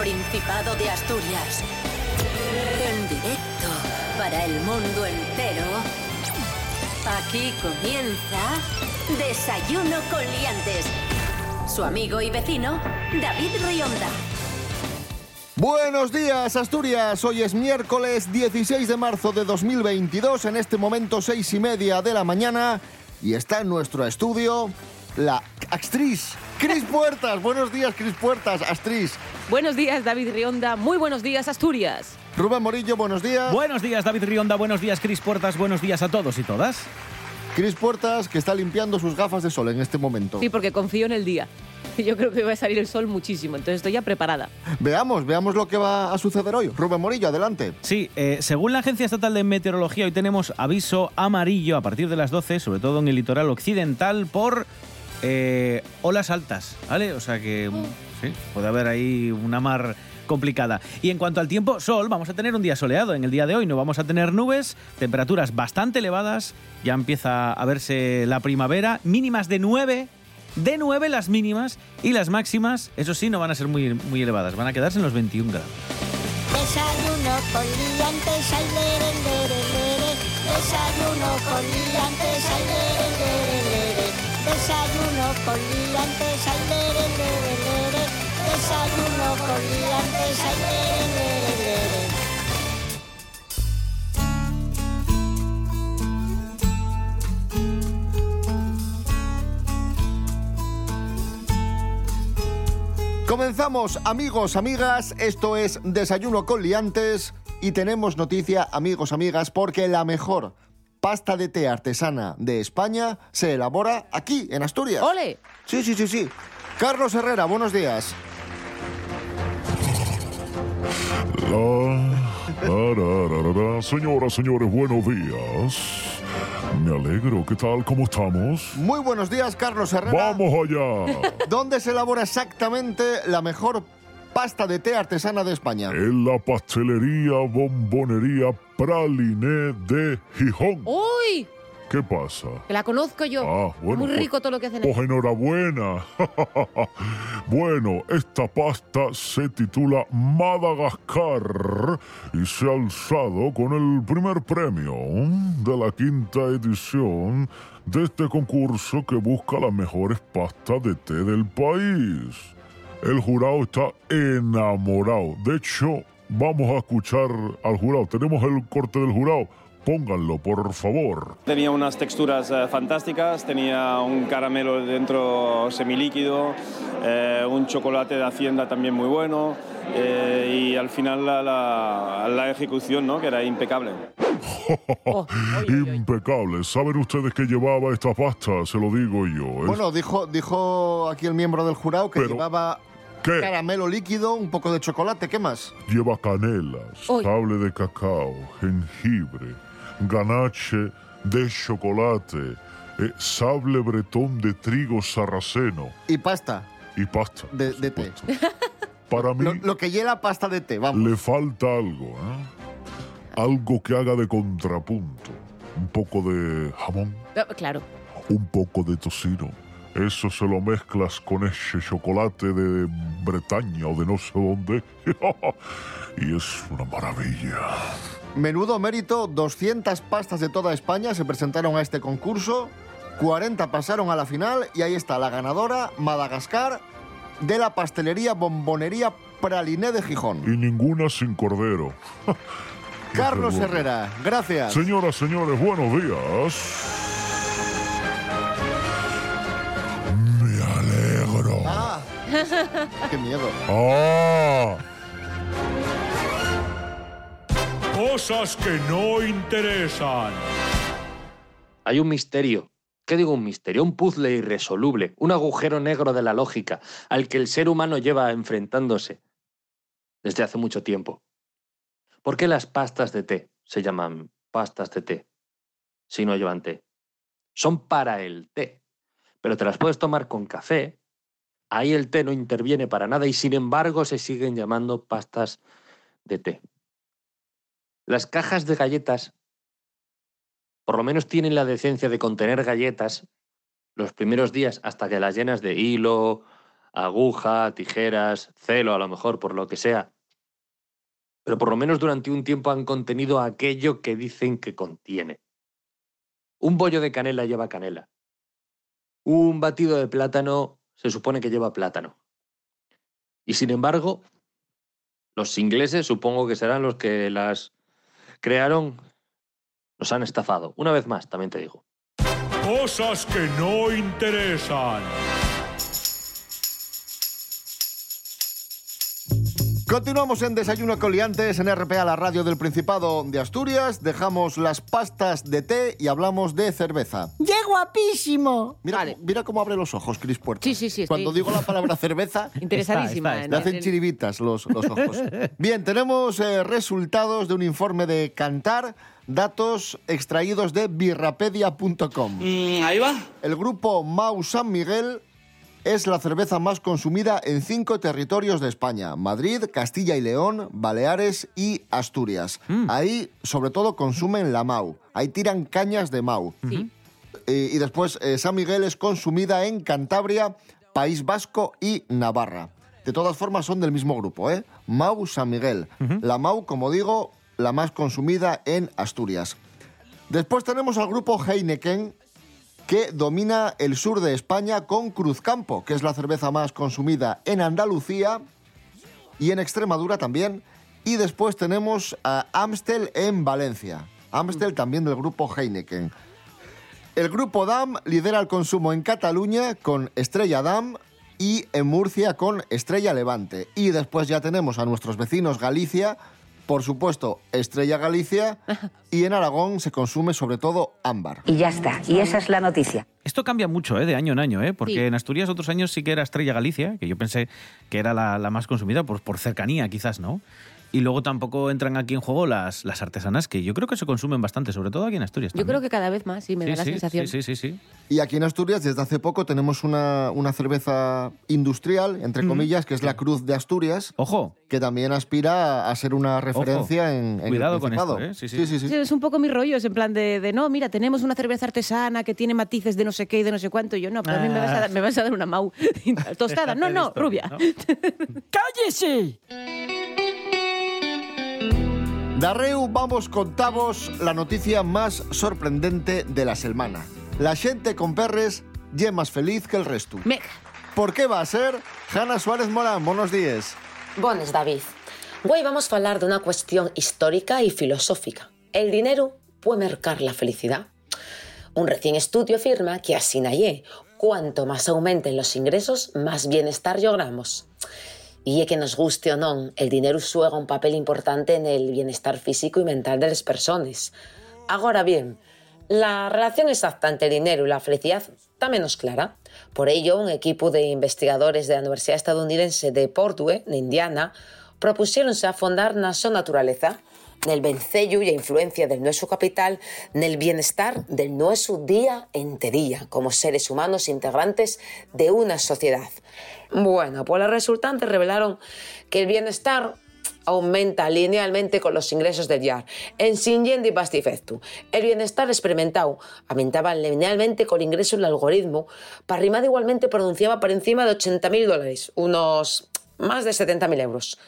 Principado de Asturias. En directo para el mundo entero. Aquí comienza Desayuno con Liantes. Su amigo y vecino, David Rionda. Buenos días, Asturias. Hoy es miércoles 16 de marzo de 2022, en este momento seis y media de la mañana, y está en nuestro estudio la actriz Cris Puertas. Buenos días, Cris Puertas, actriz. Buenos días, David Rionda. Muy buenos días, Asturias. Rubén Morillo, buenos días. Buenos días, David Rionda. Buenos días, Cris Puertas. Buenos días a todos y todas. Cris Puertas, que está limpiando sus gafas de sol en este momento. Sí, porque confío en el día. Yo creo que va a salir el sol muchísimo, entonces estoy ya preparada. Veamos, veamos lo que va a suceder hoy. Rubén Morillo, adelante. Sí, eh, según la Agencia Estatal de Meteorología, hoy tenemos aviso amarillo a partir de las 12, sobre todo en el litoral occidental, por eh, olas altas, ¿vale? O sea que mm, sí, puede haber ahí una mar complicada. Y en cuanto al tiempo, sol, vamos a tener un día soleado en el día de hoy, no vamos a tener nubes, temperaturas bastante elevadas, ya empieza a verse la primavera, mínimas de 9, de 9 las mínimas y las máximas, eso sí, no van a ser muy, muy elevadas, van a quedarse en los 21 grados. Desayuno con liantes, ay, lere, lere, lere. Desayuno con liantes, ay, lere, lere, lere. Desayuno con liantes, ay, lere, lere, lere. Desayuno con liantes, ay, lere, lere, lere. Comenzamos, amigos, amigas. Esto es Desayuno con Liantes. Y tenemos noticia, amigos, amigas, porque la mejor pasta de té artesana de España se elabora aquí, en Asturias. ¡Ole! Sí, sí, sí, sí. Carlos Herrera, buenos días. La, la, la, la, la, la. Señoras, señores, buenos días. Me alegro. ¿Qué tal? ¿Cómo estamos? Muy buenos días, Carlos Herrera. ¡Vamos allá! ¿Dónde se elabora exactamente la mejor pasta de té artesana de España? En la pastelería Bombonería Praliné de Gijón. ¡Uy! ¿Qué pasa? Que la conozco yo. Ah, bueno, Muy rico pues- todo lo que hacen. Pues enhorabuena. bueno, esta pasta se titula Madagascar y se ha alzado con el primer premio de la quinta edición de este concurso que busca las mejores pastas de té del país. El jurado está enamorado. De hecho, vamos a escuchar al jurado. Tenemos el corte del jurado. Pónganlo, por favor. Tenía unas texturas eh, fantásticas, tenía un caramelo dentro semilíquido, eh, un chocolate de Hacienda también muy bueno eh, y al final la, la- la ejecución, ¿no? que era impecable. Oh, oy, oy, oy. Impecable. ¿Saben ustedes que llevaba esta pasta? Se lo digo yo. Bueno, dijo, dijo aquí el miembro del jurado que Pero- llevaba ¿Qué? caramelo líquido, un poco de chocolate. ¿Qué más? Lleva canela, Uy. sable de cacao, jengibre, ganache de chocolate, eh, sable bretón de trigo sarraceno Y pasta. y pasta. De- té. Para mí Lo, lo que lleva pasta de té, vamos. le falta algo, ¿eh? Algo que haga de contrapunto. Un poco de jamón, Ah, Claro. un poco de tocino. Eso se lo mezclas con ese chocolate de Bretaña o de no sé dónde. y es una maravilla. Menudo mérito, 200 pastas de toda España se presentaron a este concurso, 40 pasaron a la final y ahí está la ganadora, Madagascar, de la pastelería Bombonería Praliné de Gijón. Y ninguna sin cordero. Carlos. Herrera, gracias. Señoras, señores, buenos días. qué miedo. Ah. Cosas que no interesan. Hay un misterio. ¿Qué digo un misterio? Un puzzle irresoluble, un agujero negro de la lógica al que el ser humano lleva enfrentándose desde hace mucho tiempo. ¿Por qué las pastas de té se llaman pastas de té si no llevan té? Son para el té, pero te las puedes tomar con café. Ahí el té no interviene para nada y sin embargo se siguen llamando pastas de té. Las cajas de galletas por lo menos tienen la decencia de contener galletas los primeros días hasta que las llenas de hilo, aguja, tijeras, celo a lo mejor, por lo que sea. Pero por lo menos durante un tiempo han contenido aquello que dicen que contiene. Un bollo de canela lleva canela. Un batido de plátano se supone que lleva plátano. Y sin embargo, los ingleses supongo que serán los que las crearon, nos han estafado. Una vez más, también te digo. Cosas que no interesan. Continuamos en Desayuno Coliantes en RPA, la radio del Principado de Asturias. Dejamos las pastas de té y hablamos de cerveza. ¡Qué guapísimo! Mira, Vale. mira cómo abre los ojos, Cris Puerta. Sí, sí, sí, Cuando estoy- digo la palabra cerveza, Interesadísima. Está, está, en- le hacen en- chiribitas los, los ojos. Bien, tenemos eh, resultados de un informe de Cantar, datos extraídos de birrapedia.com. ahí va. El grupo Mau San Miguel es la cerveza más consumida en cinco territorios de España: Madrid, Castilla y León, Baleares y Asturias. Ahí, sobre todo, consumen la Mau. Ahí tiran cañas de Mau. Sí. Eh, y después, eh, San Miguel es consumida en Cantabria, País Vasco y Navarra. De todas formas, son del mismo grupo, ¿eh? Mau San Miguel. La Mau, como digo, la más consumida en Asturias. Después tenemos al grupo Heineken, que domina el sur de España con Cruzcampo, que es la cerveza más consumida en Andalucía y en Extremadura también. Y después tenemos a Amstel en Valencia. Amstel también del grupo Heineken. El grupo DAM lidera el consumo en Cataluña con Estrella DAM y en Murcia con Estrella Levante. Y después ya tenemos a nuestros vecinos Galicia, por supuesto Estrella Galicia, y en Aragón se consume sobre todo ámbar. Y ya está. Y esa es la noticia. Esto cambia mucho, ¿eh? De año en año, ¿eh? Porque Sí. en Asturias otros años sí que era Estrella Galicia, que yo pensé que era la, la más consumida por, por cercanía, quizás, ¿no? Y luego tampoco entran aquí en juego las, las artesanas, que yo creo que se consumen bastante, sobre todo aquí en Asturias. Yo creo que cada vez más, sí, me sí, da la sí, sensación. Sí, sí, sí, sí. Y aquí en Asturias, desde hace poco, tenemos una, una cerveza industrial, entre comillas, que es la Cruz de Asturias, Ojo, que también aspira a ser una referencia en, en el Cuidado con esto, ¿eh? Sí, sí. sí, sí, sí. Sí, es un poco mi rollo, es en plan de, de, no, mira, tenemos una cerveza artesana que tiene matices de no sé qué y de no sé cuánto. Y yo, no, pero a mí me vas a dar, me vas a dar una mau tostada. No, no, rubia. ¿no? ¡Cállese! Darreu, vamos contavos la noticia más sorprendente de la semana. La xente con perres lle más feliz que el resto. Me- ¿Por qué va a ser? Hanna Suárez Morán, buenos días. Bones, David. Hoy vamos a hablar de una cuestión histórica y filosófica. ¿El dinero puede mercar la felicidad? Un recién estudio afirma que así nayé, cuanto más aumenten los ingresos, más bienestar logramos. Y que nos guste o no, el dinero juega un papel importante en el bienestar físico y mental de las personas. Ahora bien, la relación exacta entre el dinero y la felicidad está menos clara. Por ello, un equipo de investigadores de la Universidad estadounidense de Purdue, en Indiana, propusiéronse a fondar na súa naturaleza, nel vencello e a influencia del nuestro capital, nel bienestar del nuestro día entre día, como seres humanos integrantes de una sociedad. Bueno, pues las resultantes revelaron que el bienestar aumenta linealmente con los ingresos del YAR. En Sinyen y Pastifectu, el bienestar experimentado aumentaba linealmente con el ingreso del algoritmo, para rimar igualmente pronunciaba por encima de 80.000 dólares, unos más de 70.000 euros.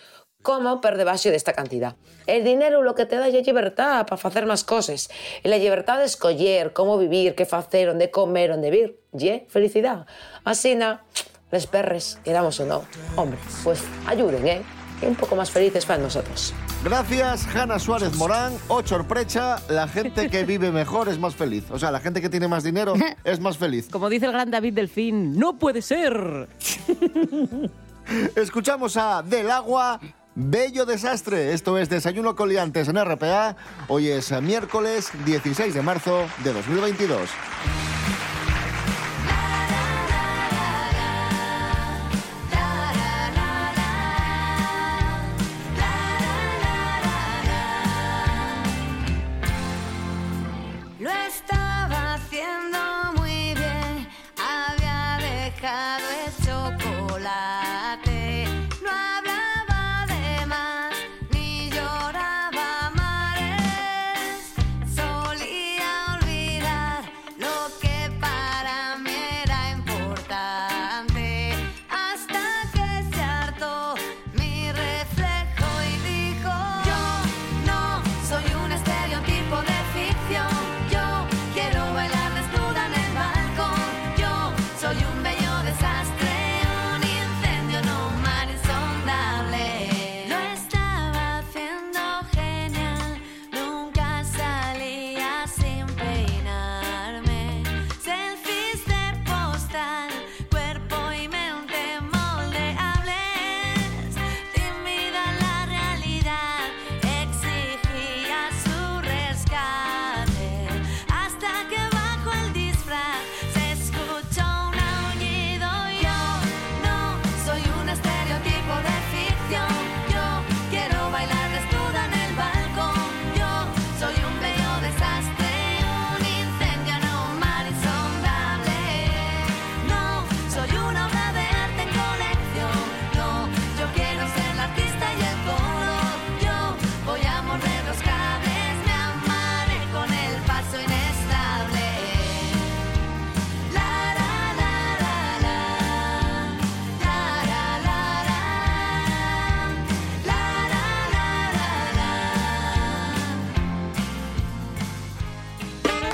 Como per debaixo desta cantidad. El dinero lo que te da é libertad para facer máis cosas. E la libertad de escoller como vivir, que facer, onde comer, onde vir. Ye felicidad. Así na, les perres, queramos o no. Hombre, pues ayuden, ¿eh? Que un poco más felices para nosotros. Gracias, Hanna Suárez Morán. O sorpresa, la gente que vive mejor es más feliz. O sea, la gente que tiene más dinero es más feliz. Como dice el gran David Delfín, no puede ser. Escuchamos a Del Agua, Bello Desastre. Esto es Desayuno Coliantes en RPA. Hoy es miércoles 16 de marzo de 2022.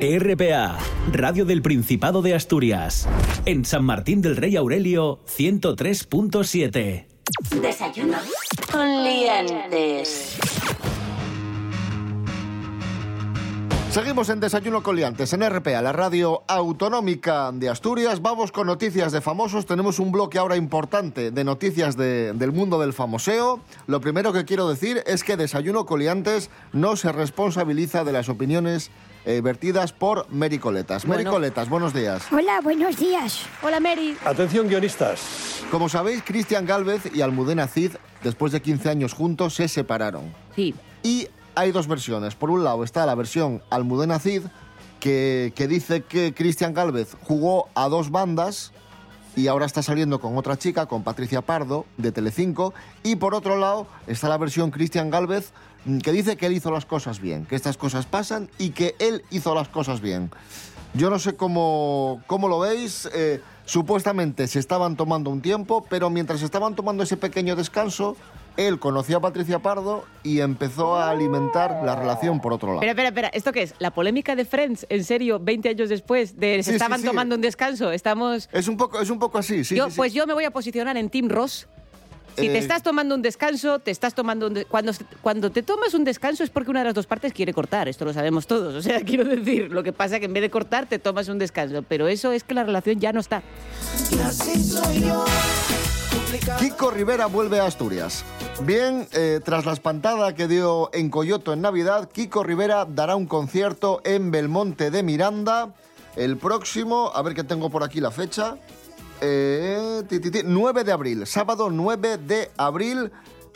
RPA, Radio del Principado de Asturias. En San Martín del Rey Aurelio, 103.7. Desayuno con liantes. Seguimos en Desayuno con Liantes, en RPA, la radio autonómica de Asturias. Vamos con noticias de famosos. Tenemos un bloque ahora importante de noticias de- del mundo del famoseo. Lo primero que quiero decir es que Desayuno con Liantes no se responsabiliza de las opiniones eh, vertidas por Mary Coletas. Mary Bueno. Coletas, buenos días. Hola, buenos días. Hola, Mary. Atención, guionistas. Como sabéis, Cristian Galvez y Almudena Cid, después de 15 años juntos, se separaron. Sí. Y hay dos versiones. Por un lado está la versión Almudena Cid, que, que dice que Cristian Galvez jugó a dos bandas y ahora está saliendo con otra chica, con Patricia Pardo, de Telecinco. Y por otro lado está la versión Cristian Galvez, que dice que él hizo las cosas bien, que estas cosas pasan y que él hizo las cosas bien. Yo no sé cómo, cómo lo veis. eh, supuestamente se estaban tomando un tiempo, pero mientras estaban tomando ese pequeño descanso, él conoció a Patricia Pardo y empezó a alimentar la relación por otro lado. Espera, espera, espera. ¿Esto qué es? ¿La polémica de Friends? ¿En serio? ¿20 años después? De se Sí, estaban sí. tomando un descanso. Estamos... Es un poco, es un poco así, sí. yo. Pues yo me voy a posicionar en Team Ross. Si te Eh, estás tomando un descanso, te estás tomando un de- cuando cuando te tomas un descanso es porque una de las dos partes quiere cortar, esto lo sabemos todos. O sea, quiero decir, lo que pasa es que en vez de cortar te tomas un descanso, pero eso es que la relación ya no está. Kiko Rivera vuelve a Asturias. Bien, eh, tras la espantada que dio en Coyoto en Navidad, Kiko Rivera dará un concierto en Belmonte de Miranda el próximo, a ver que tengo por aquí la fecha, eh, ti, ti, ti, 9 de abril, sábado 9 de abril.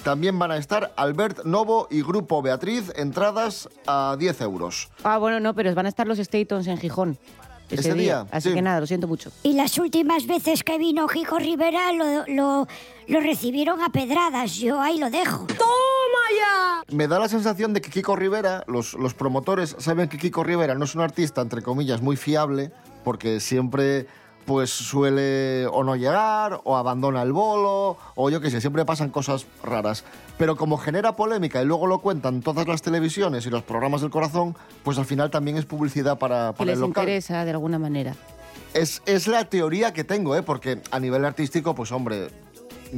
También van a estar Albert Novo y Grupo Beatriz, entradas a 10 euros. Ah, bueno, no, pero van a estar los Statons en Gijón. Ese, Ese día, Así sí. que nada, lo siento mucho. Y las últimas veces que vino Kiko Rivera lo, lo, lo recibieron a pedradas. Yo ahí lo dejo. ¡Toma ya! Me da la sensación de que Kiko Rivera, los, los promotores saben que Kiko Rivera no es un artista, entre comillas, muy fiable, porque siempre pues suele o no llegar, o abandona el bolo, o yo qué sé, siempre pasan cosas raras. Pero como genera polémica y luego lo cuentan todas las televisiones y los programas del corazón, pues al final también es publicidad para, para les el local. interesa de alguna manera. Es, es la teoría que tengo, ¿eh? porque a nivel artístico, pues hombre,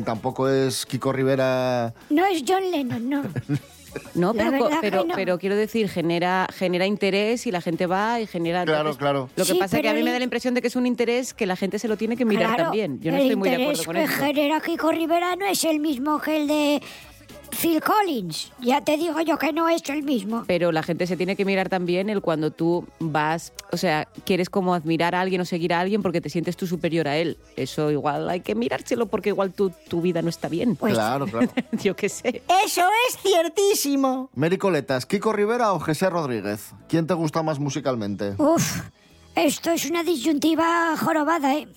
tampoco es Kiko Rivera... No es John Lennon, no. No, pero, que pero, no. pero quiero decir, genera, genera interés y la gente va y genera... Claro, entonces, claro. Lo que Sí, pasa es que a mí me el- da la impresión de que es un interés que la gente se lo tiene que mirar Claro, también. Yo no el estoy muy de interés acuerdo con que eso. genera Kiko Rivera no es el mismo que el de Phil Collins. Ya te digo yo que no es el mismo. Pero la gente se tiene que mirar también el cuando tú vas, o sea, quieres como admirar a alguien o seguir a alguien porque te sientes tú superior a él. Eso igual hay que mirárselo porque igual tu, tu vida no está bien. Claro, claro. Yo qué sé. Eso es ciertísimo. Mary Coletas, ¿Kiko Rivera o José Rodríguez? ¿Quién te gusta más musicalmente? Uf, esto es una disyuntiva jorobada, ¿eh?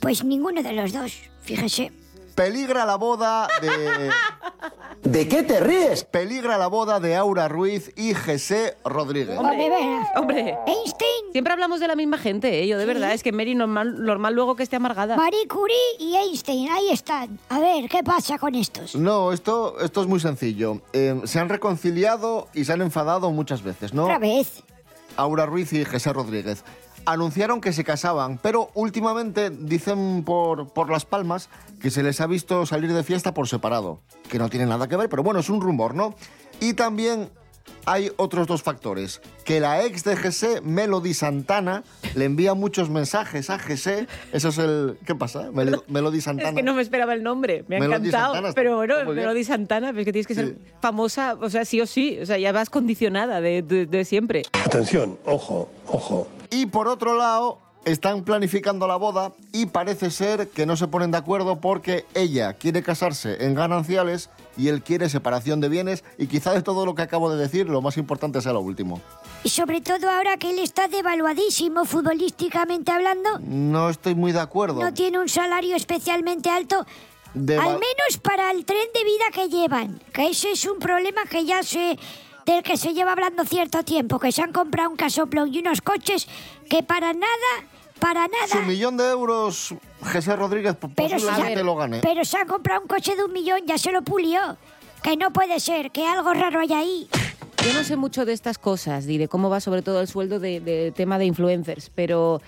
Pues ninguno de los dos, fíjese. Peligra la boda de... ¿De qué te ríes? Peligra la boda de Aura Ruiz y José Rodríguez. Hombre. Hombre. Einstein. Siempre hablamos de la misma gente, ¿eh? Yo de verdad, es que Mary normal, normal luego que esté amargada. Marie Curie y Einstein, ahí están. A ver, ¿qué pasa con estos? No, esto, esto es muy sencillo. Eh, se han reconciliado y se han enfadado muchas veces, ¿no? Otra vez. Aura Ruiz y José Rodríguez. Anunciaron que se casaban, pero últimamente dicen por, por Las Palmas que se les ha visto salir de fiesta por separado, que no tiene nada que ver, pero bueno, es un rumor, ¿no? Y también hay otros dos factores, que la ex de José, Melody Santana, le envía muchos mensajes a José, eso es el... ¿Qué pasa? Mel- Melody Santana. Es que no me esperaba el nombre, me ha Melody encantado. Santana pero bueno. Melody Santana, pero es que tienes que ser famosa, o sea, sí o sí, o sea, ya vas condicionada de, de- de siempre. Atención, ojo, ojo. Y por otro lado, están planificando la boda y parece ser que no se ponen de acuerdo porque ella quiere casarse en gananciales y él quiere separación de bienes y quizá de todo lo que acabo de decir lo más importante sea lo último. Y sobre todo ahora que él está devaluadísimo futbolísticamente hablando, No estoy muy de acuerdo. no tiene un salario especialmente alto, Deva- al menos para el tren de vida que llevan. Que ese es un problema que ya se del que se lleva hablando cierto tiempo, que se han comprado un casoplón y unos coches que para nada, para Su nada. millón de euros, José Rodríguez, Pero si posiblemente se, lo gane. pero se ha comprado un coche de un millón, ya se lo pulió. Que no puede ser, que algo raro hay ahí. Yo no sé mucho de estas cosas, diré cómo va sobre todo el sueldo de, de tema de influencers, pero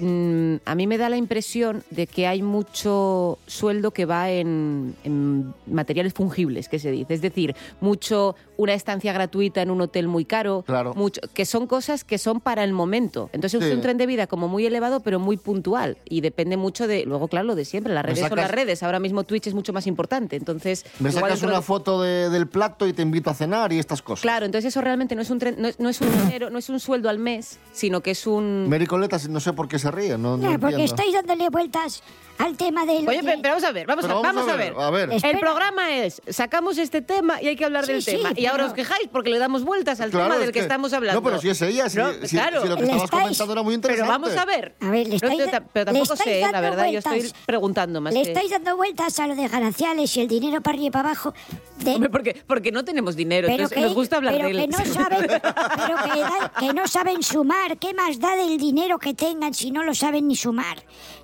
mm, a mí me da la impresión de que hay mucho sueldo que va en, en materiales fungibles, que se dice. Es decir, mucho una estancia gratuita en un hotel muy caro, Claro. mucho, que son cosas que son para el momento. Entonces es un tren de vida como muy elevado, pero muy puntual. Y depende mucho de, luego claro, lo de siempre, las redes son las redes. Ahora mismo Twitch es mucho más importante. Entonces, Me igual sacas una de- foto de- del plato y te invito a cenar y estas cosas. Claro, entonces eso realmente no es un tren- no, es, no es un dinero, no es un sueldo al mes, sino que es un Mericoletas, no sé por qué se ríe, no, porque entiendo. estáis dándole vueltas al tema del... Oye, pe- pero vamos a ver, vamos, Pero a, vamos a ver. a ver. El programa es, sacamos este tema y hay que hablar Sí, del sí, tema. Y ahora pero- os quejáis porque le damos vueltas al Claro, tema es del que, estamos hablando. No, pero si es ella, si, No, si- claro. si lo que estabas estáis- comentando era muy Pero interesante. vamos a ver. A ver, le estáis, da- pero le tampoco estáis sé, la verdad, yo estoy preguntando más Le que... estáis dando vueltas a lo de gananciales y el dinero para arriba y para abajo. De- Hombre, porque, porque no tenemos dinero, pero entonces que, nos gusta hablar pero de él. que no saben, pero que, da- que no saben sumar. ¿Qué más da del dinero que tengan si no lo saben ni sumar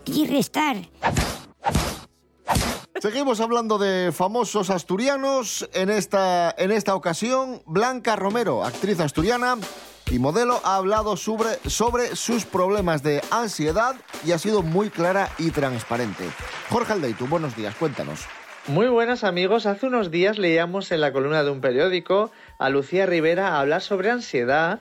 ni restar? Seguimos hablando de famosos asturianos. En esta, en esta ocasión, Blanca Romero, actriz asturiana y modelo, ha hablado sobre, sobre sus problemas de ansiedad y ha sido muy clara y transparente. Jorge Aldeitu, buenos días, cuéntanos. Muy buenas amigos, hace unos días leíamos en la columna de un periódico a Lucía Rivera hablar sobre ansiedad,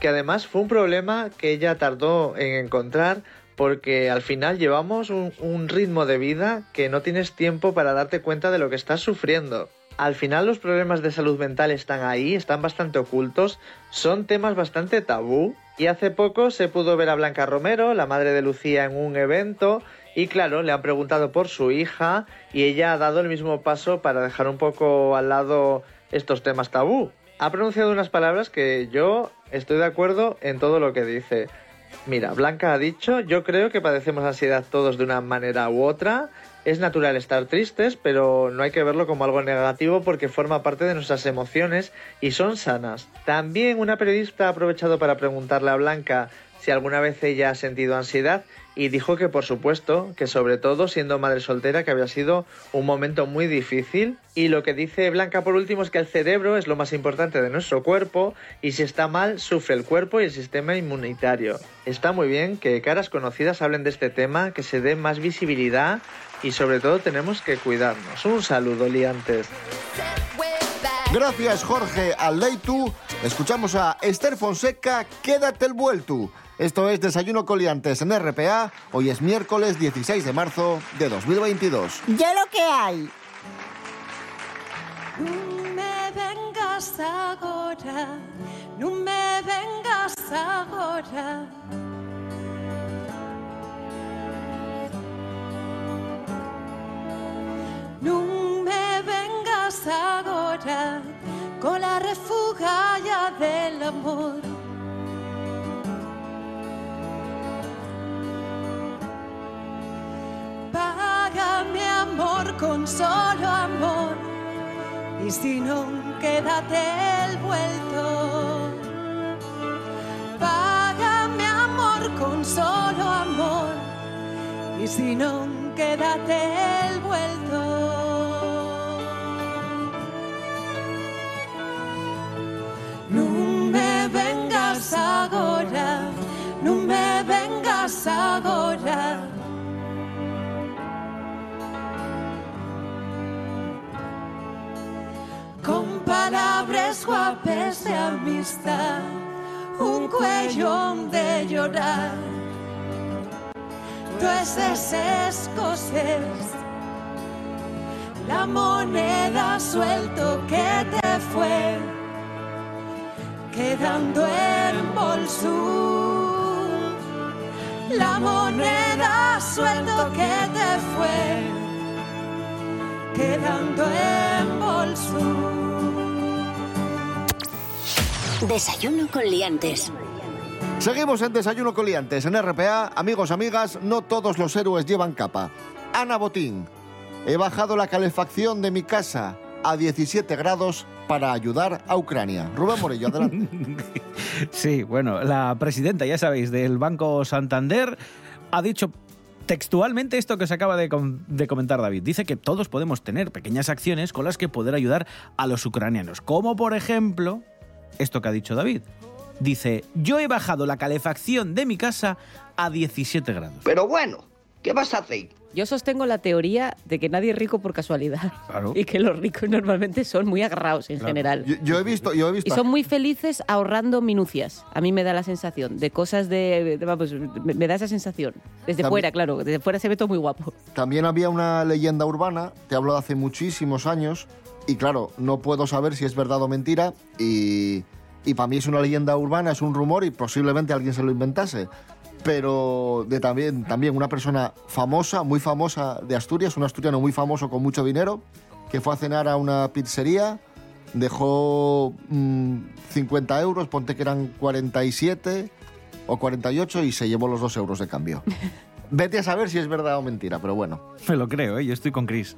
que además fue un problema que ella tardó en encontrar porque al final llevamos un, ritmo de vida que no tienes tiempo para darte cuenta de lo que estás sufriendo. Al final los problemas de salud mental están ahí, están bastante ocultos, son temas bastante tabú y hace poco se pudo ver a Blanca Romero, la madre de Lucía, en un evento y claro, le han preguntado por su hija y ella ha dado el mismo paso para dejar un poco al lado estos temas tabú. Ha pronunciado unas palabras que yo estoy de acuerdo en todo lo que dice. Mira, Blanca ha dicho, yo creo que padecemos ansiedad todos de una manera u otra. Es natural estar tristes, pero no hay que verlo como algo negativo porque forma parte de nuestras emociones y son sanas. También una periodista ha aprovechado para preguntarle a Blanca si alguna vez ella ha sentido ansiedad y dijo que por supuesto, que sobre todo siendo madre soltera que había sido un momento muy difícil y lo que dice Blanca por último es que el cerebro es lo más importante de nuestro cuerpo y si está mal sufre el cuerpo y el sistema inmunitario. Está muy bien que caras conocidas hablen de este tema, que se dé más visibilidad y sobre todo tenemos que cuidarnos. Un saludo, liantes. Gracias, Jorge Aldeitu. Escuchamos a Esther Fonseca, Quédate el vuelto. Esto es Desayuno Coliantes en RPA. Hoy es miércoles 16 de marzo de 2022. Ya lo que hay. Non me vengas agora, non me vengas agora. Non me vengas agora con la refugalla del amor. Págame amor con solo amor y si no, quédate el vuelto. Págame amor con solo amor y si no, quédate el vuelto. Palabras guapas de amistad, un cuello de llorar. Todas esas cosas, la moneda suelto que te fue quedando en bolso. la moneda suelto que te fue quedando en bolso. Desayuno con liantes. Seguimos en Desayuno con Liantes en RPA. Amigos, amigas, no todos los héroes llevan capa. Ana Botín. He bajado la calefacción de mi casa a 17 grados para ayudar a Ucrania. Rubén Morillo, adelante. Sí, bueno, la presidenta, ya sabéis, del Banco Santander ha dicho textualmente esto que se acaba de, com- de comentar David. Dice que todos podemos tener pequeñas acciones con las que poder ayudar a los ucranianos. Como por ejemplo, esto que ha dicho David. Dice, yo he bajado la calefacción de mi casa a 17 grados. Pero bueno, ¿qué vas a hacer? Yo sostengo la teoría de que nadie es rico por casualidad. Claro. Y que los ricos normalmente son muy agarrados en Claro. general. Yo, yo he visto, yo he visto. Y son muy felices ahorrando minucias. A mí me da la sensación de cosas de... de- vamos, me, me da esa sensación. Desde También- fuera, claro. Desde fuera se ve todo muy guapo. También había una leyenda urbana, te hablo de hace muchísimos años, y claro, no puedo saber si es verdad o mentira, y, y para mí es una leyenda urbana, es un rumor y posiblemente alguien se lo inventase. Pero de también, también una persona famosa, muy famosa de Asturias, un asturiano muy famoso con mucho dinero, que fue a cenar a una pizzería, dejó mm, 50 euros, ponte que eran 47 o 48 y se llevó los dos euros de cambio. Vete a saber si es verdad o mentira, pero bueno. Me lo creo, ¿eh? yo estoy con Chris.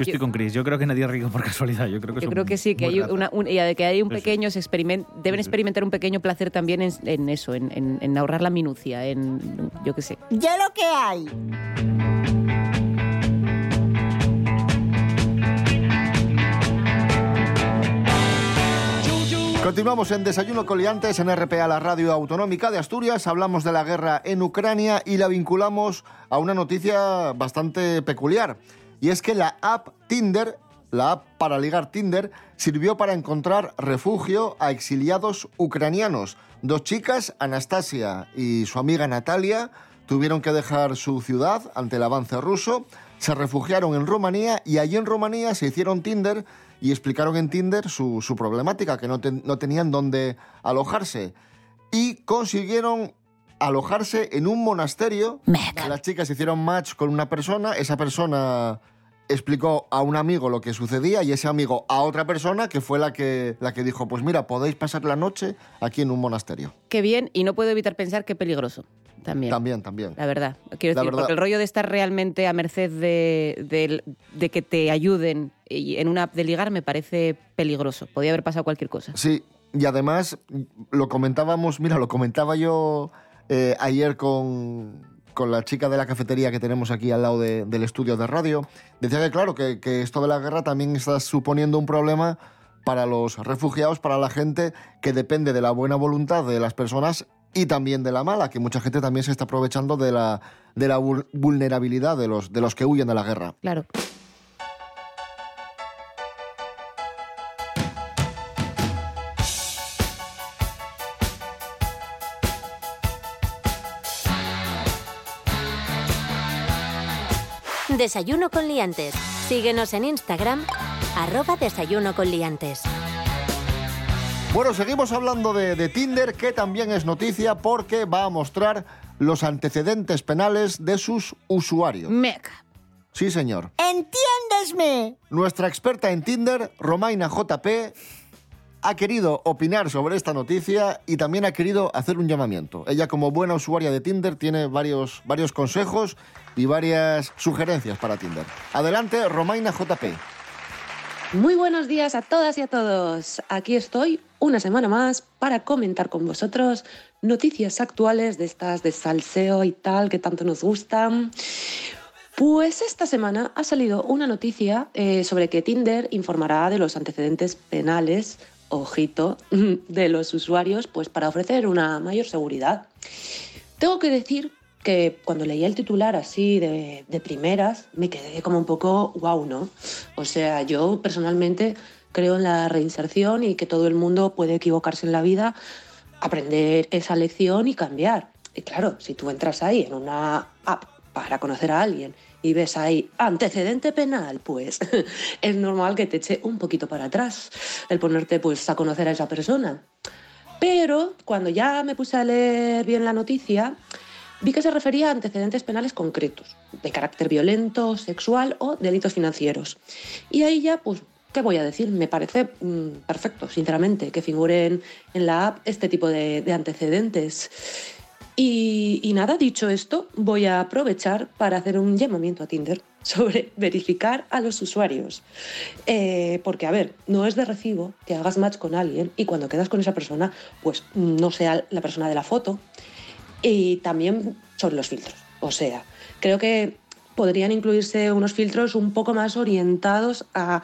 Yo estoy Yo- con Chris. Yo creo que nadie es rico por casualidad. Yo creo que, Yo creo que sí, que hay, una, un, y que hay un pequeño se experiment- deben experimentar un pequeño placer también en, en eso, en, en- en ahorrar la minucia, en yo qué sé. Ya lo que hay. Continuamos en Desayuno Coliantes en RPA, la radio autonómica de Asturias. Hablamos de la guerra en Ucrania y la vinculamos a una noticia bastante peculiar. Y es que la app Tinder, la app para ligar Tinder, sirvió para encontrar refugio a exiliados ucranianos. Dos chicas, Anastasia y su amiga Natalia, tuvieron que dejar su ciudad ante el avance ruso, se refugiaron en Rumanía y allí en Rumanía se hicieron Tinder y explicaron en Tinder su, problemática, que no tenían dónde alojarse. Y consiguieron alojarse en un monasterio. Las chicas hicieron match con una persona, esa persona explicó a un amigo lo que sucedía y ese amigo a otra persona que fue la que, la que dijo, pues mira, podéis pasar la noche aquí en un monasterio. Qué bien, y no puedo evitar pensar qué peligroso también. También, también. La verdad, quiero La decir, verdad. porque el rollo de estar realmente a merced de, de- de que te ayuden en una app de ligar me parece peligroso. Podía haber pasado cualquier cosa. Sí, y además lo comentábamos, mira, lo comentaba yo eh, ayer con, con la chica de la cafetería que tenemos aquí al lado de- del estudio de radio. Decía que, claro, que, que esto de la guerra también está suponiendo un problema para los refugiados, para la gente que depende de la buena voluntad de las personas y también de la mala, que mucha gente también se está aprovechando de la, de la vul- vulnerabilidad de los, de los que huyen de la guerra. Claro. Desayuno con liantes. Síguenos en Instagram, arroba desayuno con liantes. Bueno, seguimos hablando de, de Tinder, que también es noticia porque va a mostrar los antecedentes penales de sus usuarios. Meca. Sí, señor. ¡Entiéndesme! Nuestra experta en Tinder, Romaina JP, ha querido opinar sobre esta noticia y también ha querido hacer un llamamiento. Ella, como buena usuaria de Tinder, tiene varios, varios consejos y varias sugerencias para Tinder. Adelante, Romaina JP. Muy buenos días a todas y a todos. Aquí estoy una semana más para comentar con vosotros noticias actuales de estas de salseo y tal que tanto nos gustan. Pues esta semana ha salido una noticia eh, sobre que Tinder informará de los antecedentes penales, ojito, de los usuarios, pues para ofrecer una mayor seguridad. Tengo que decir que cuando leía el titular así de, de primeras, me quedé como un poco wow, ¿no? O sea, yo personalmente creo en la reinserción y que todo el mundo puede equivocarse en la vida, aprender esa lección y cambiar. Y claro, si tú entras ahí en una app para conocer a alguien y ves ahí antecedente penal, pues es normal que te eche un poquito para atrás el ponerte pues a conocer a esa persona. Pero cuando ya me puse a leer bien la noticia, vi que se refería a antecedentes penales concretos, de carácter violento, sexual o delitos financieros. Y ahí ya, pues, ¿qué voy a decir? Me parece mm, perfecto, sinceramente, que figuren en la app este tipo de, de antecedentes. Y, nada, dicho esto, voy a aprovechar para hacer un llamamiento a Tinder sobre verificar a los usuarios. Eh, porque, a ver, no es de recibo que hagas match con alguien y cuando quedas con esa persona, pues no sea la persona de la foto. Y también son los filtros. O sea, creo que podrían incluirse unos filtros un poco más orientados a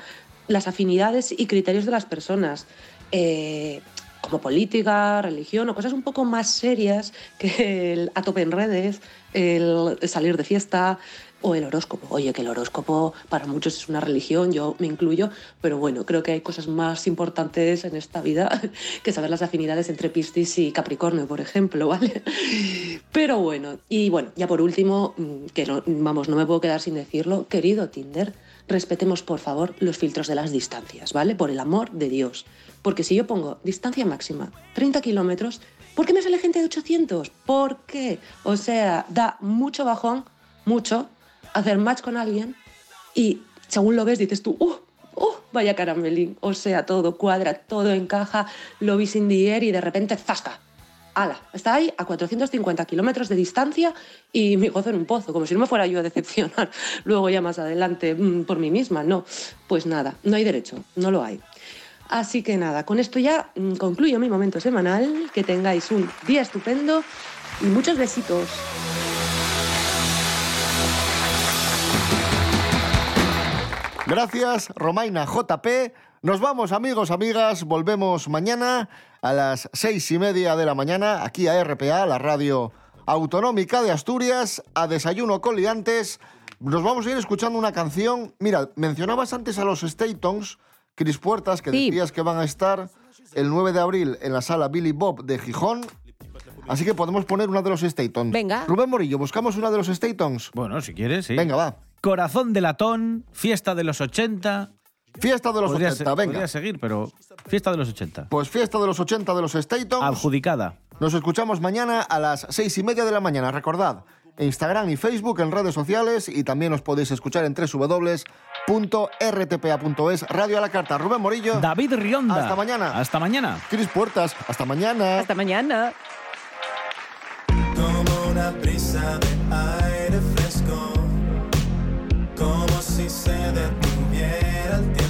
las afinidades y criterios de las personas. Eh, como política, religión o cosas un poco más serias que el a tope en redes, el salir de fiesta o el horóscopo. Oye, que el horóscopo para muchos es una religión, yo me incluyo, pero bueno, creo que hay cosas más importantes en esta vida que saber las afinidades entre Piscis y Capricornio, por ejemplo, ¿vale? Pero bueno, y bueno, ya por último, mm, que no, vamos, no me puedo quedar sin decirlo, querido Tinder, respetemos por favor los filtros de las distancias, ¿vale? Por el amor de Dios. Porque si yo pongo distancia máxima 30 kilómetros, ¿por qué me sale gente de 800? ¿Por qué? O sea, da mucho bajón, mucho, hacer match con alguien y según lo ves dices tú, ¡uh! ¡uh! Vaya caramelín. O sea, todo cuadra, todo encaja, lo vi sin air y de repente ¡zasca! ¡Hala! Está ahí a 450 kilómetros de distancia y me gozo en un pozo, como si no me fuera yo a decepcionar luego ya más adelante mm, por mí misma. No, pues nada, no hay derecho, no lo hay. Así que nada, con esto ya mm, concluyo mi momento semanal. Que tengáis un día estupendo y muchos besitos. Gracias, Romaina JP. Nos vamos, amigos, amigas. Volvemos mañana a las seis y media de la mañana aquí a RPA, la radio autonómica de Asturias, a Desayuno con Liantes. Nos vamos a ir escuchando una canción. Mira, mencionabas antes a los Statons, Cris Puertas, que Sí. decías que van a estar el 9 de abril en la sala Billy Bob de Gijón. Así que podemos poner una de los Statons. Venga. Rubén Morillo, ¿buscamos una de los Statons? Bueno, si quieres, sí. Venga, va. Corazón de latón, fiesta de los 80. Fiesta de los Podría 80, se- venga. Podría seguir, pero fiesta de los 80. Pues fiesta de los 80 de los Statons. Adjudicada. Nos escuchamos mañana a las seis y media de la mañana. Recordad, Instagram y Facebook en redes sociales y también os podéis escuchar en www.rtpa.es. Radio a la carta. Rubén Morillo. David Rionda. Hasta mañana. Hasta mañana. Cris Puertas. Hasta mañana. Hasta mañana. como una brisa de aire fresco, como si se detuviera el tiempo.